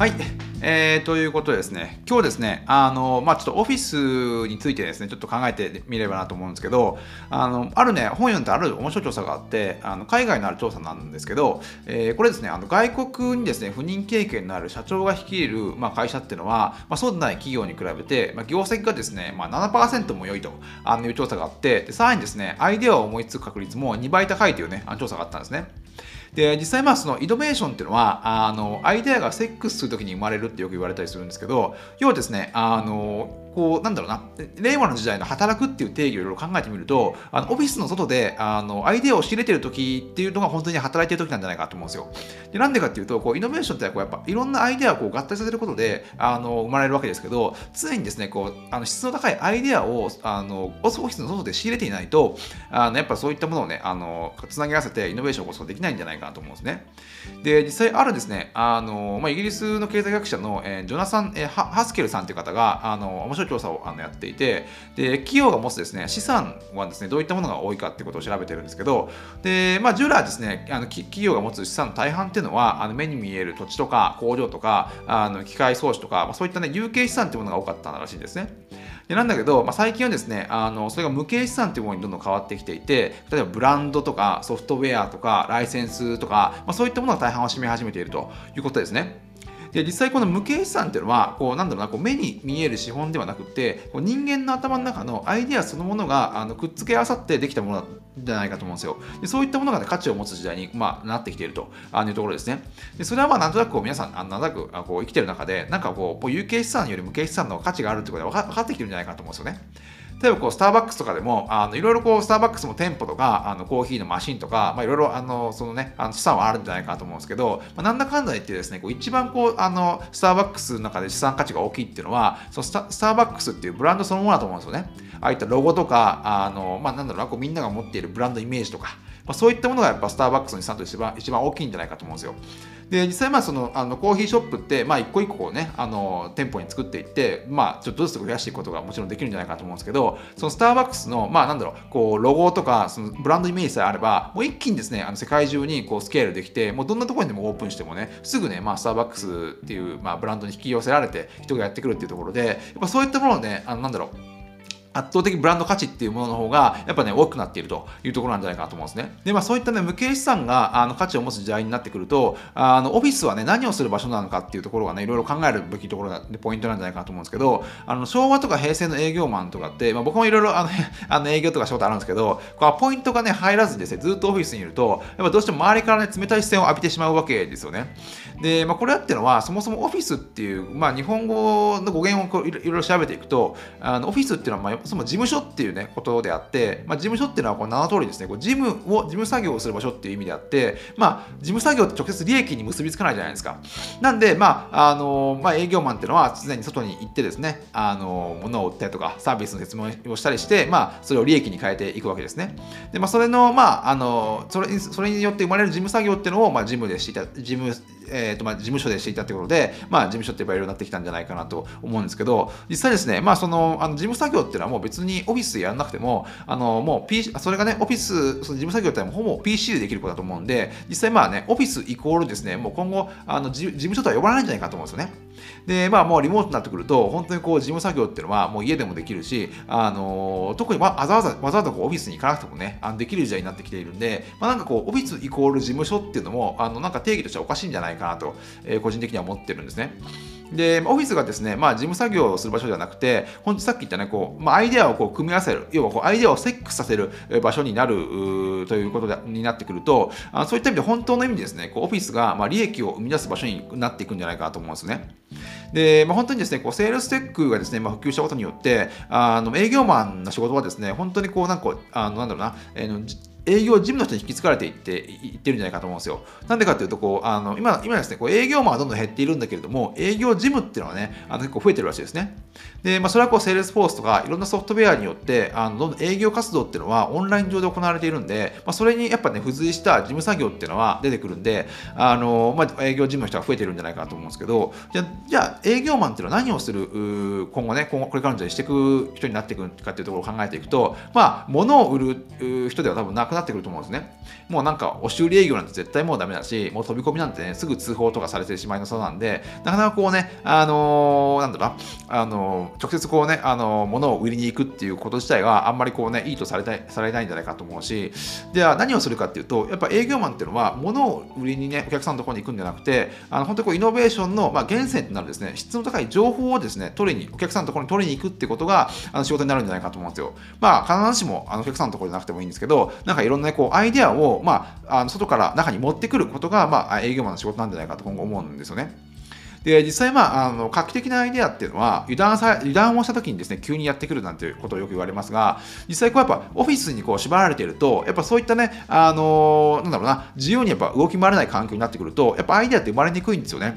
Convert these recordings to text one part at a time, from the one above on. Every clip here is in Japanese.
はい、えー、ということでですね、今日ですね、あの、まあ、ちょっとオフィスについてですね、ちょっと考えてみればなと思うんですけど、あの、あるね、本読んである面白い調査があって、あの海外のある調査なんですけど、えー、これですね、あの外国にですね、不妊経験のある社長が率いる、まあ、会社っていうのは、まあ、そうでない企業に比べて、まあ、業績がですね、まあ、7%も良いとあのいう調査があって、でさらにですね、アイデアを思いつく確率も2倍高いというね、あの調査があったんですね。で実際まあそのイノベーションっていうのはあのアイデアがセックスする時に生まれるってよく言われたりするんですけど要はですねあのこうなんだろうな令和の時代の働くっていう定義をいろいろ考えてみるとあのオフィスの外であのアイデアを仕入れてる時っていうのが本当に働いてる時なんじゃないかと思うんですよ。でなんでかっていうとこうイノベーションってこうやっぱいろんなアイデアをこう合体させることであの生まれるわけですけど常にですねこうあの質の高いアイデアをあのオフィスの外で仕入れていないとあのやっぱそういったものをねあのつなぎ合わせてイノベーションをこすことできないんじゃないかなと思うんですね。で実際あるですねあの、まあ、イギリスの経済学者の、えー、ジョナサン、えー、ハスケルさんという方があの面白い調査をあのやっていてで企業が持つですね資産はですねどういったものが多いかってことを調べてるんですけどで、まあ、従来ですねあの企業が持つ資産の大半っていうのはあの目に見える土地とか工場とかあの機械装置とか、まあ、そういったね有形資産っていうものが多かったらしいんですね。でなんだけど、まあ、最近はですねあのそれが無形資産というものにどんどん変わってきていて例えばブランドとかソフトウェアとかライセンスとか、まあ、そういったものが大半を占め始めているということですね。で実際この無形資産っていうのはこうなんだろうなこう目に見える資本ではなくてこう人間の頭の中のアイデアそのものがあのくっつけ合わさってできたものじゃないかと思うんですよ。でそういったものが、ね、価値を持つ時代に、まあ、なってきているというところですね。でそれはまあなんとなくこう皆さんあなんとなくこう生きてる中でなんかこう有形資産より無形資産の価値があるってことが分かってきてるんじゃないかと思うんですよね。例えばこうスターバックスとかでもあのいろいろこうスターバックスも店舗とかあのコーヒーのマシンとか、まあ、いろいろあのそのねあの資産はあるんじゃないかと思うんですけど、まあ、なんだかんだ言ってですねこう一番こうあのスターバックスの中で資産価値が大きいっていうのはそのスタスターバックスっていうブランドそのものだと思うんですよね。ああいったロゴとかあの、まあ、なんだろうこうみんなが持っているブランドイメージとか、まあ、そういったものがやっぱスターバックスの資産と一番一番大きいんじゃないかと思うんですよ。で実際まあそのあのコーヒーショップってまあ一個一個ねあの店舗に作っていってまあちょっとずつ増やしていくことがもちろんできるんじゃないかと思うんですけどそのスターバックスのまあなんだろうこうロゴとかそのブランドイメージさえあればもう一気にですねあの世界中にこうスケールできてもうどんなところにでもオープンしてもねすぐねまあスターバックスっていうまあブランドに引き寄せられて人がやってくるっていうところでやっぱそういったものをねあのなんだろう圧倒的ブランド価値っていうものの方がやっぱね大きくなっているというところなんじゃないかなと思うんですね。でまあそういったね無形資産があの価値を持つ時代になってくるとあのオフィスはね何をする場所なのかっていうところがねいろいろ考えるべきところでポイントなんじゃないかなと思うんですけどあの昭和とか平成の営業マンとかって、まあ、僕もいろいろあの あの営業とか仕事あるんですけどこうポイントがね入らずにですねずっとオフィスにいるとやっぱどうしても周りからね冷たい視線を浴びてしまうわけですよね。で、まあ、これっていうのはそもそもオフィスっていう、まあ、日本語の語源をこういろいろ調べていくとあのオフィスっていうのは、まあ、そも事務所っていうねことであって、まあ、事務所っていうのはこう名の通りですねこう事務を事務作業をする場所っていう意味であって、まあ、事務作業って直接利益に結びつかないじゃないですか。なんで、まああのまあ、営業マンっていうのは常に外に行ってですねあの物を売ったりとかサービスの説明をしたりして、まあ、それを利益に変えていくわけですね。で、まあ、それの,、まあ、あのそれそれによって生まれる事務作業っていうのを、まあ、事務でしていた事務えーとまあ、事務所でしていたということで、まあ、事務所って言えばいろいろなってきたんじゃないかなと思うんですけど、実際ですね、まあ、そのあの事務作業っていうのはもう別にオフィスでやらなくても、あのもう P、それがね、オフィス、その事務作業ってほぼ PC でできることだと思うんで、実際まあね、オフィスイコールですね、もう今後、あの事務所とは呼ばないんじゃないかと思うんですよね。で、まあもうリモートになってくると、本当にこう事務作業っていうのはもう家でもできるし、あの特にわざわざわざわざこうオフィスに行かなくてもね、あのできる時代になってきているんで、まあなんかこうオフィスイコール事務所っていうのも、あのなんか定義としてはおかしいんじゃないかなと、えー、個人的には思ってるんですね。で、オフィスがですね、まあ、事務作業をする場所ではなくて、本当さっき言ったね、こう、まあ、アイデアをこう組み合わせる、要はこうアイデアをセックスさせる場所になるということでになってくると、あそういった意味で本当の意味でですね、こうオフィスがまあ利益を生み出す場所になっていくんじゃないかと思うんですね。で、まあ、本当にですね、こうセールステックがですね、まあ、普及したことによって、あの営業マンの仕事はですね、本当にこう、なんか、あのなんだろうな、えー営業事務の人に引き継がれていっていってるんじゃないかと思うんですよ。なんでかっていうとこうあの今今ですねこう営業マンはどんどん減っているんだけれども営業事務っていうのはねあの結構増えてるらしいですね。で、まあ、それはこうセールスフォースとかいろんなソフトウェアによってあのどんどん営業活動っていうのはオンライン上で行われているんで、まあ、それにやっぱね付随した事務作業っていうのは出てくるんであの、まあ、営業事務の人が増えてるんじゃないかなと思うんですけどじゃじゃあ営業マンっていうのは何をする今後ね今後これからの時代していく人になっていくかっていうところを考えていくとまあ物を売る人では多分なくなってくると思うんですね。もうなんか押し売り営業なんて絶対もうダメだし、もう飛び込みなんてね、すぐ通報とかされてしまいなそうなんで、なかなかこうね、あのー、なんだろう、あのー、直接こうね、あのー、物を売りに行くっていうこと自体があんまりこうね、いいとされたいされないんじゃないかと思うし、では何をするかっていうと、やっぱ営業マンっていうのは、物を売りにね、お客さんのところに行くんじゃなくて、あの本当にこうイノベーションの、まあ、源泉となるですね、質の高い情報をですね、取りに、お客さんのところに取りに行くってことが、あの仕事になるんじゃないかと思うんですよ。まあ、必ずしもあのお客さんのところじゃなくてもいいんですけど、なんかいろんな、ね、こうアイデアを、まあ、あの外から中に持ってくることが、まあ、営業マンの仕事なんじゃないかと今後思うんですよね。で実際、まあ、あの画期的なアイデアっていうのは油断さ油断をした時にですね急にやってくるなんていうことをよく言われますが実際こうやっぱオフィスにこう縛られているとやっぱそういったねあのなんだろうな自由にやっぱ動き回れない環境になってくるとやっぱアイデアって生まれにくいんですよね。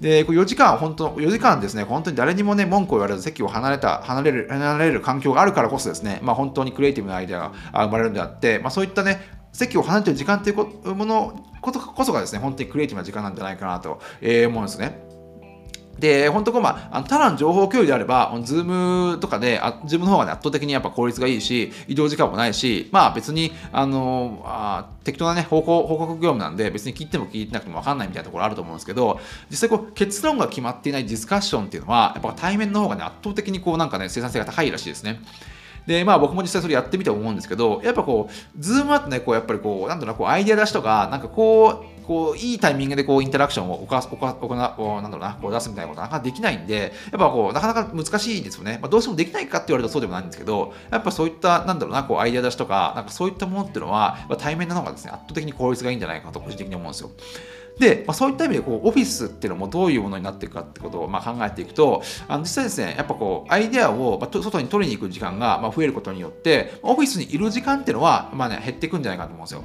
で、4時間、本当、4時間ですね、本当に誰にもね、文句を言われず席を離れた、離れる、離れる環境があるからこそですね、まあ本当にクリエイティブなアイデアが生まれるんであって、まあそういったね、席を離れてる時間というものことこそがですね、本当にクリエイティブな時間なんじゃないかなと、思うんですね。で、本当こう、まあ、ただの情報共有であれば、ズームとかで、あ自分の方がね、圧倒的にやっぱ効率がいいし、移動時間もないし、まあ別に、あのあ適当なね、報告報告業務なんで、別に聞いても聞いてなくても分かんないみたいなところあると思うんですけど、実際こう、結論が決まっていないディスカッションっていうのは、やっぱ対面の方がね、圧倒的にこう、なんかね、生産性が高いらしいですね。で、まあ僕も実際それやってみて思うんですけど、やっぱこう、ズームあってね、こう、やっぱりこう、なんだろうな、こう、アイデア出しとか、なんかこう、こういいタイミングでこうインタラクションを行うなんだろうなこう出すみたいなことなかなかできないんでやっぱこうなかなか難しいですよね、まあ、どうしてもできないかって言われるとそうでもないんですけどやっぱそういったなんだろうなこうアイデア出しとかなんかそういったものっていうのは対面なのがですね圧倒的に効率がいいんじゃないかと個人的に思うんですよで、まあ、そういった意味でこうオフィスっていうのもどういうものになっていくかってことをまあ考えていくとあの実際ですねやっぱこうアイデアを外に取りに行く時間がまあ増えることによってオフィスにいる時間っていうのはまあね減っていくんじゃないかと思うんですよ。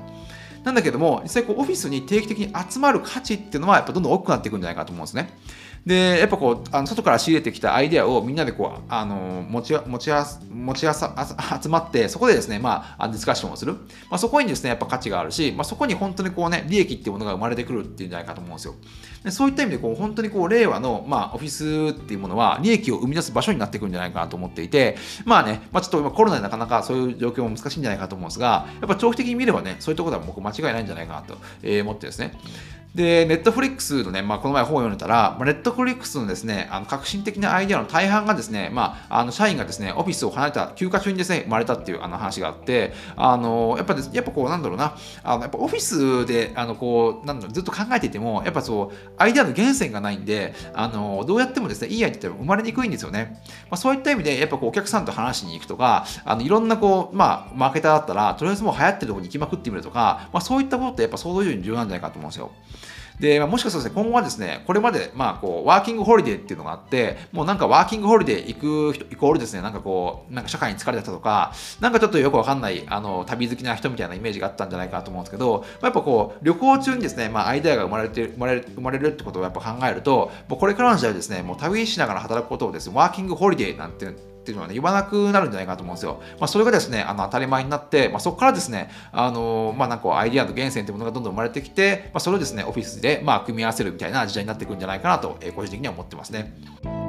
なんだけども、実際こうオフィスに定期的に集まる価値っていうのはやっぱどんどん大きくなっていくんじゃないかと思うんですね。でやっぱこうあの外から仕入れてきたアイデアをみんなでこうあの持ち持ち持ち集まってそこでですね、まあ、ディスカッションをする、まあ、そこにですねやっぱ価値があるし、まあ、そこに本当にこうね利益っていうものが生まれてくるっていうんじゃないかと思うんですよ。でそういった意味でこう本当にこう令和の、まあ、オフィスっていうものは利益を生み出す場所になってくるんじゃないかなと思っていてまあね、まあ、ちょっと今コロナでなかなかそういう状況も難しいんじゃないかと思うんですがやっぱ長期的に見ればねそういうところは僕間違いないんじゃないかなと思ってですね。で、ネットフリックスのね、まあ、この前本を読んでたら、ネットフリックスのですね、あの革新的なアイデアの大半がですね、まあ、あの社員がですね、オフィスを離れた休暇中にですね、生まれたっていうあの話があって、あの、やっぱです、やっぱこう、なんだろうな、あのやっぱオフィスで、あの、こう、なんだろう、ずっと考えていても、やっぱそう、アイデアの源泉がないんで、あの、どうやってもですね、いいアイデアって生まれにくいんですよね。まあ、そういった意味で、やっぱこう、お客さんと話しに行くとか、あの、いろんなこう、まあ、マーケターだったら、とりあえずもう流行ってるところに行きまくってみるとか、まあ、そういったことってやっぱ想像以上に重要なんじゃないかと思うんですよ。で、まあ、もしかすると今後はですね、これまで、まあ、こう、ワーキングホリデーっていうのがあって、もうなんかワーキングホリデー行く人、イコールですね、なんかこう、なんか社会に疲れたとか、なんかちょっとよくわかんない、あの、旅好きな人みたいなイメージがあったんじゃないかなと思うんですけど、まあ、やっぱこう、旅行中にですね、まあ、アイデアが生まれて、生まれる、生まれるってことをやっぱ考えると、もうこれからの時代ですね、もう旅しながら働くことをですね、ワーキングホリデーなんてっていうのはね、言わなくなるんじゃないかと思うんですよ。まあ、それがですね、あの当たり前になって、まあ、そこからですね、あのまあ、なんかアイディアの源泉というものがどんどん生まれてきて、まあ、それをですね、オフィスでまあ組み合わせるみたいな時代になっていくんじゃないかなと、えー、個人的には思ってますね。